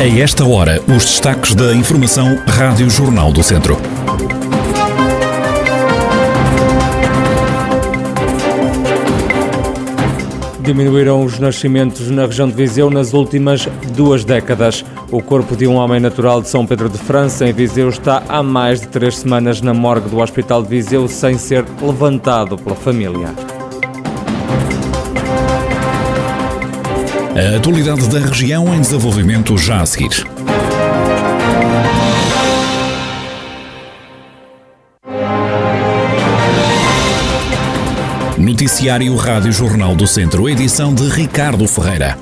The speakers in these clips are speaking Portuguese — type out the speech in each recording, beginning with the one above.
A esta hora, os destaques da Informação Rádio Jornal do Centro. Diminuíram os nascimentos na região de Viseu nas últimas duas décadas. O corpo de um homem natural de São Pedro de França, em Viseu, está há mais de três semanas na morgue do Hospital de Viseu sem ser levantado pela família. A atualidade da região em desenvolvimento já a seguir. Noticiário Rádio Jornal do Centro, edição de Ricardo Ferreira.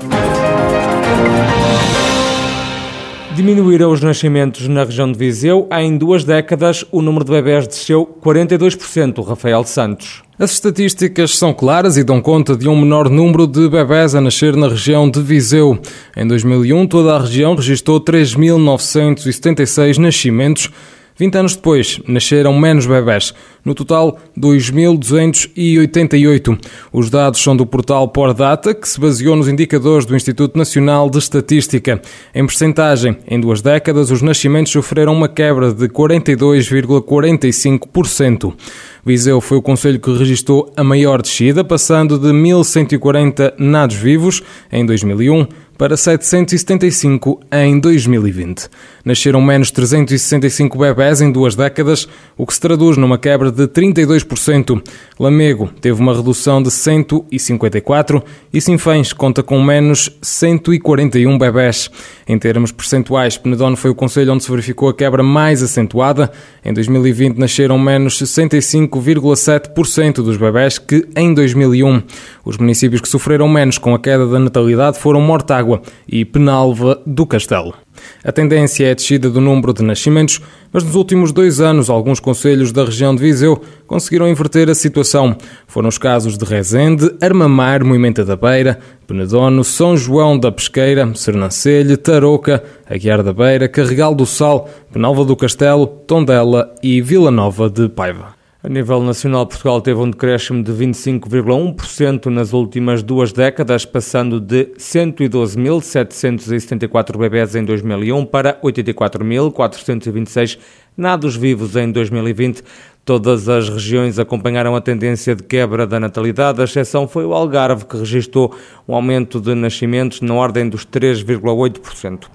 Diminuíram os nascimentos na região de Viseu. Em duas décadas, o número de bebés desceu 42%, Rafael Santos. As estatísticas são claras e dão conta de um menor número de bebés a nascer na região de Viseu. Em 2001, toda a região registrou 3.976 nascimentos 20 anos depois, nasceram menos bebés. No total, 2.288. Os dados são do portal Pordata, que se baseou nos indicadores do Instituto Nacional de Estatística. Em percentagem, em duas décadas, os nascimentos sofreram uma quebra de 42,45%. Viseu foi o conselho que registrou a maior descida, passando de 1.140 nados vivos em 2001 para 775 em 2020. Nasceram menos 365 bebés em duas décadas, o que se traduz numa quebra de 32%. Lamego teve uma redução de 154 e Sinfãs conta com menos 141 bebés. Em termos percentuais, Penedono foi o conselho onde se verificou a quebra mais acentuada. Em 2020 nasceram menos 65,7% dos bebés que em 2001. Os municípios que sofreram menos com a queda da natalidade foram Mortágua, Água e Penalva do Castelo. A tendência é a descida do número de nascimentos, mas nos últimos dois anos alguns conselhos da região de Viseu conseguiram inverter a situação. Foram os casos de Rezende, Armamar, Moimenta da Beira, Penedono, São João da Pesqueira, Sernancelho, Tarouca, Aguiar da Beira, Carregal do Sal, Penalva do Castelo, Tondela e Vila Nova de Paiva. A nível nacional, Portugal teve um decréscimo de 25,1% nas últimas duas décadas, passando de 112.774 bebés em 2001 para 84.426 nados vivos em 2020. Todas as regiões acompanharam a tendência de quebra da natalidade, a exceção foi o Algarve, que registrou um aumento de nascimentos na ordem dos 3,8%.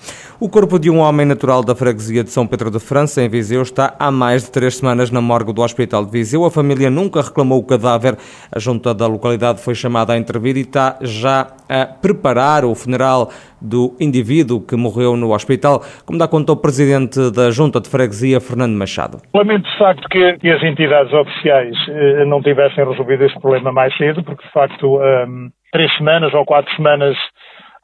O corpo de um homem natural da freguesia de São Pedro de França, em Viseu, está há mais de três semanas na morgue do Hospital de Viseu. A família nunca reclamou o cadáver. A junta da localidade foi chamada a intervir e está já a preparar o funeral do indivíduo que morreu no hospital, como dá conta o presidente da junta de freguesia, Machado. Lamento de facto que as entidades oficiais eh, não tivessem resolvido este problema mais cedo, porque de facto um, três semanas ou quatro semanas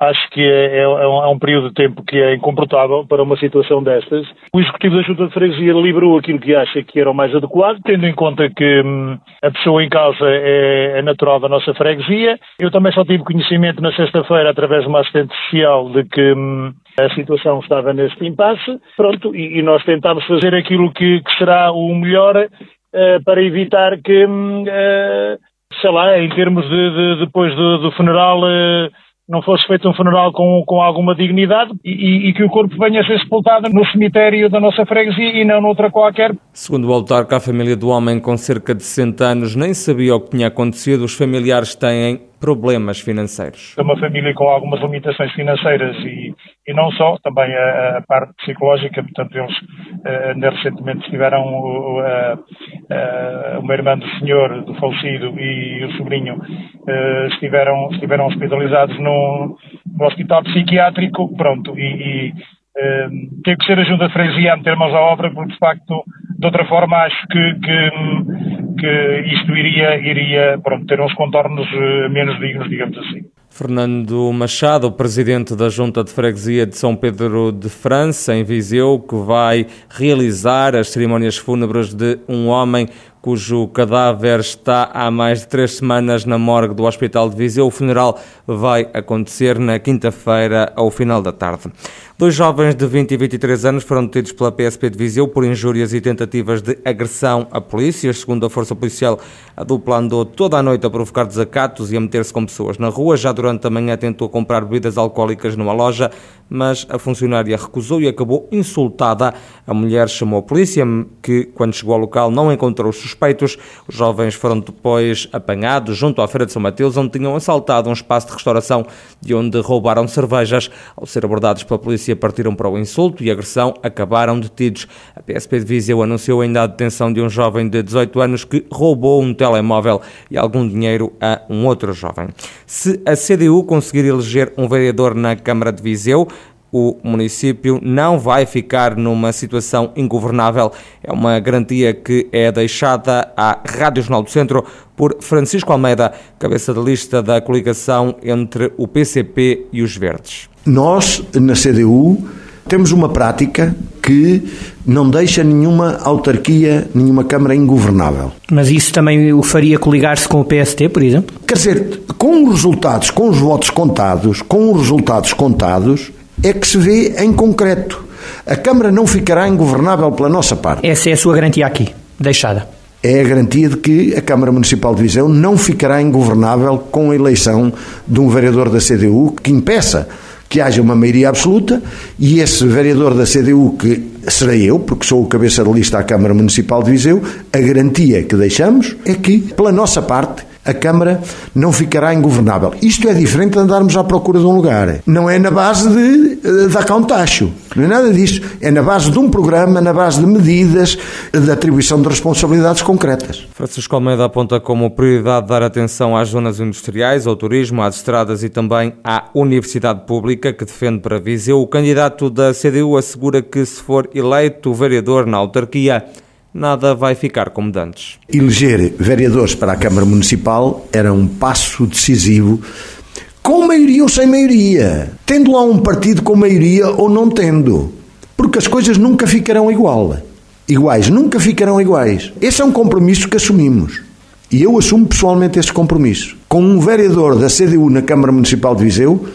acho que é, é, é, um, é, um, período de tempo que é incomportável para uma situação destas. O Executivo da Junta de Freguesia liberou aquilo que acha que era o mais adequado, tendo em conta que hum, a pessoa em causa é, é, natural da nossa freguesia. Eu também só tive conhecimento na sexta-feira, através de uma assistente social, de que hum, a situação estava neste impasse. Pronto, e, e nós tentámos fazer aquilo que, que será o melhor uh, para evitar que, uh, sei lá, em termos de, de depois do, do funeral. Uh, não fosse feito um funeral com, com alguma dignidade e, e, que o corpo venha a ser sepultado no cemitério da nossa freguesia e não noutra qualquer. Segundo o autarca, a família do homem com cerca de 60 anos nem sabia o que tinha acontecido. Os familiares têm problemas financeiros. É uma família com algumas limitações financeiras e, e não só, também a, a parte psicológica, portanto eles uh, recentemente tiveram uh, uh, uma irmã do senhor, do falecido, e o sobrinho uh, estiveram, estiveram hospitalizados no, no hospital psiquiátrico, pronto, e, e tem que ser a Junta de Freguesia a meter mãos à obra, porque de facto, de outra forma, acho que, que, que isto iria, iria pronto, ter uns contornos eh, menos dignos, digamos assim. Fernando Machado, presidente da Junta de Freguesia de São Pedro de França, em Viseu, que vai realizar as cerimónias fúnebres de um homem cujo cadáver está há mais de três semanas na morgue do Hospital de Viseu. O funeral vai acontecer na quinta-feira, ao final da tarde. Dois jovens de 20 e 23 anos foram detidos pela PSP de Viseu por injúrias e tentativas de agressão a polícias. Segundo a Força Policial, a dupla andou toda a noite a provocar desacatos e a meter-se com pessoas na rua. Já durante a manhã tentou comprar bebidas alcoólicas numa loja. Mas a funcionária recusou e acabou insultada. A mulher chamou a polícia, que quando chegou ao local não encontrou os suspeitos. Os jovens foram depois apanhados junto à Feira de São Mateus, onde tinham assaltado um espaço de restauração de onde roubaram cervejas. Ao ser abordados pela polícia, partiram para o insulto e agressão, acabaram detidos. A PSP de Viseu anunciou ainda a detenção de um jovem de 18 anos que roubou um telemóvel e algum dinheiro a um outro jovem. Se a CDU conseguir eleger um vereador na Câmara de Viseu, o município não vai ficar numa situação ingovernável. É uma garantia que é deixada à Rádio Jornal do Centro por Francisco Almeida, cabeça de lista da coligação entre o PCP e os Verdes. Nós, na CDU, temos uma prática que não deixa nenhuma autarquia, nenhuma Câmara ingovernável. Mas isso também o faria coligar-se com o PST, por exemplo? Quer dizer, com os resultados, com os votos contados, com os resultados contados, é que se vê em concreto. A Câmara não ficará ingovernável pela nossa parte. Essa é a sua garantia aqui, deixada. É a garantia de que a Câmara Municipal de Viseu não ficará ingovernável com a eleição de um vereador da CDU que impeça que haja uma maioria absoluta e esse vereador da CDU, que serei eu, porque sou o cabeça de lista à Câmara Municipal de Viseu, a garantia que deixamos é que, pela nossa parte, a Câmara não ficará ingovernável. Isto é diferente de andarmos à procura de um lugar. Não é na base de eh, dar cá um tacho. Não é nada disso. É na base de um programa, na base de medidas de atribuição de responsabilidades concretas. Francisco Almeida aponta como prioridade dar atenção às zonas industriais, ao turismo, às estradas e também à universidade pública, que defende para Viseu. O candidato da CDU assegura que, se for eleito vereador na autarquia, nada vai ficar como dantes. Eleger vereadores para a Câmara Municipal era um passo decisivo, com maioria ou sem maioria, tendo lá um partido com maioria ou não tendo, porque as coisas nunca ficarão igual. Iguais, nunca ficarão iguais. Esse é um compromisso que assumimos. E eu assumo pessoalmente esse compromisso. Com um vereador da CDU na Câmara Municipal de Viseu,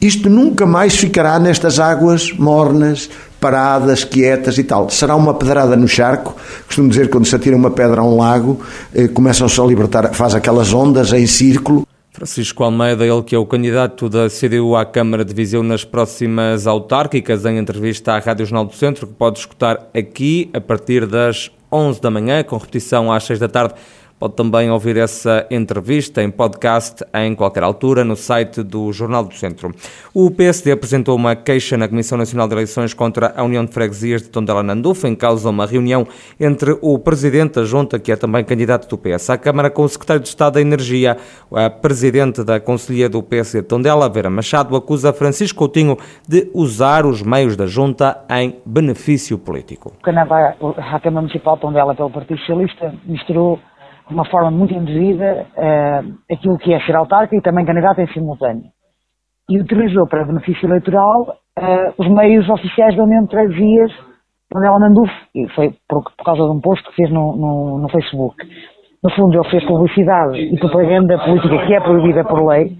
isto nunca mais ficará nestas águas mornas, paradas, quietas e tal. Será uma pedrada no charco. Costumo dizer que quando se atira uma pedra a um lago, eh, começam-se a libertar, faz aquelas ondas em círculo. Francisco Almeida, ele que é o candidato da CDU à Câmara de Viseu nas próximas autárquicas, em entrevista à Rádio Jornal do Centro, que pode escutar aqui a partir das 11 da manhã, com repetição às 6 da tarde Pode também ouvir essa entrevista em podcast em qualquer altura no site do Jornal do Centro. O PSD apresentou uma queixa na Comissão Nacional de Eleições contra a União de Freguesias de Tondela Nanduf, em causa uma reunião entre o Presidente da Junta, que é também candidato do PS à Câmara, com o Secretário de Estado da Energia. A Presidente da Conselhia do PSD de Tondela, Vera Machado, acusa Francisco Coutinho de usar os meios da Junta em benefício político. A Câmara Municipal de Tondela, pelo Partido Socialista, misturou de uma forma muito induzida uh, aquilo que é ser autarca e também candidato em simultâneo. E utilizou para benefício eleitoral uh, os meios oficiais da União de Freguesias, onde ela Nanduf, e foi por, por, causa de um post que fez no, no, no, Facebook. No fundo, ele fez publicidade e propaganda política que é proibida por lei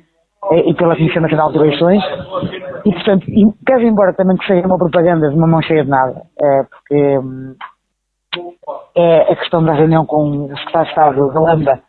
eh, e pela Comissão Nacional de Eleições, e portanto, quer embora também que seja uma propaganda de uma mão cheia de nada, porque hum, é a questão da reunião com o secretário de Estado Galamba.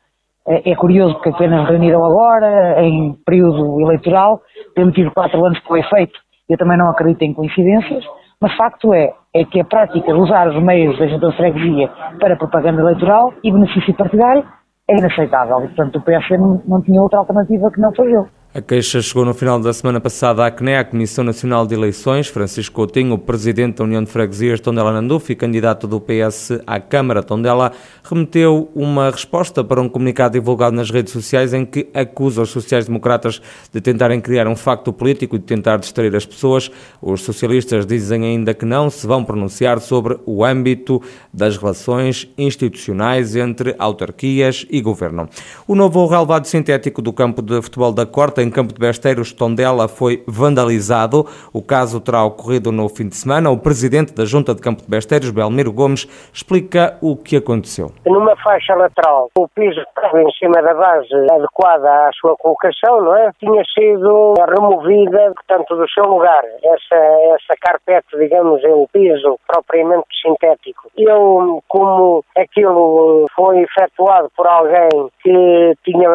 É, é curioso que apenas reuniram agora, em período eleitoral, tendo tido quatro anos com efeito. Eu também não acredito em coincidências, mas facto é, é que a prática de usar os meios da junta de freguesia para propaganda eleitoral e benefício partidário é inaceitável. E, portanto, o PS não, não tinha outra alternativa que não fazê-lo. A queixa chegou no final da semana passada à CNE, a Comissão Nacional de Eleições. Francisco Coutinho, presidente da União de Freguesias Tondela Nanduf e candidato do PS à Câmara Tondela, remeteu uma resposta para um comunicado divulgado nas redes sociais em que acusa os sociais-democratas de tentarem criar um facto político e de tentar distrair as pessoas. Os socialistas dizem ainda que não se vão pronunciar sobre o âmbito das relações institucionais entre autarquias e governo. O novo relevado sintético do campo de futebol da Corte em Campo de Besteiros, Tondela, foi vandalizado. O caso terá ocorrido no fim de semana. O presidente da Junta de Campo de Besteiros, Belmiro Gomes, explica o que aconteceu. Numa faixa lateral, o piso estava em cima da base adequada à sua colocação, não é? Tinha sido removida, portanto, do seu lugar. Essa, essa carpete, digamos, é piso propriamente sintético. Eu, como aquilo foi efetuado por alguém que tinha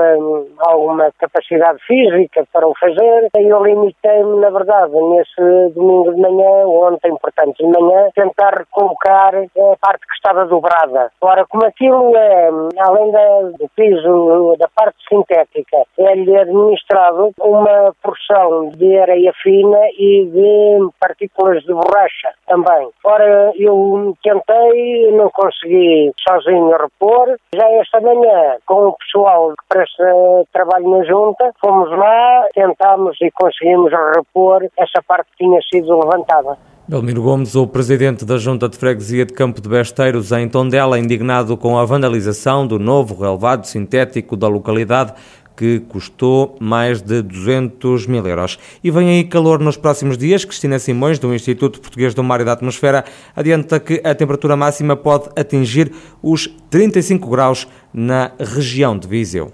alguma capacidade física, rica para o fazer. Eu limitei-me, na verdade, nesse domingo de manhã, ontem, portanto, de manhã, tentar recolocar a parte que estava dobrada. Ora, como aquilo é, além do piso, da parte sintética, é-lhe administrado uma porção de areia fina e de partículas de borracha também. Ora, eu tentei, não consegui sozinho repor. Já esta manhã, com o pessoal que presta trabalho na junta, fomos lá, tentámos e conseguimos repor essa parte que tinha sido levantada. Belmiro Gomes, o presidente da Junta de Freguesia de Campo de Besteiros, em Tondela, indignado com a vandalização do novo relevado sintético da localidade, que custou mais de 200 mil euros. E vem aí calor nos próximos dias. Cristina Simões, do Instituto Português do Mar e da Atmosfera, adianta que a temperatura máxima pode atingir os 35 graus na região de Viseu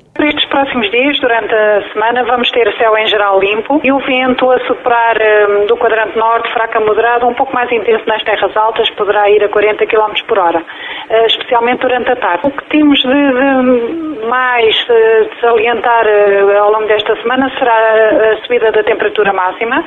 próximos dias, durante a semana, vamos ter céu em geral limpo e o vento a soprar um, do quadrante norte, fraca moderado, um pouco mais intenso nas terras altas, poderá ir a 40 km por hora, uh, especialmente durante a tarde. O que temos de, de mais uh, de salientar uh, ao longo desta semana será a subida da temperatura máxima,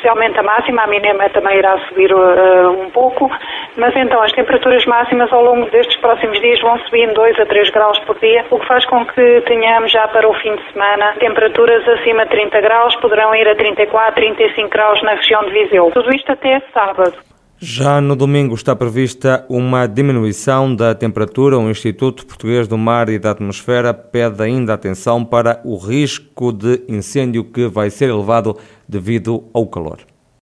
especialmente a máxima, a mínima também irá subir um pouco, mas então as temperaturas máximas ao longo destes próximos dias vão subir em 2 a 3 graus por dia, o que faz com que tenhamos já para o fim de semana temperaturas acima de 30 graus, poderão ir a 34, 35 graus na região de Viseu. Tudo isto até sábado. Já no domingo está prevista uma diminuição da temperatura. O Instituto Português do Mar e da Atmosfera pede ainda atenção para o risco de incêndio que vai ser elevado devido ao calor.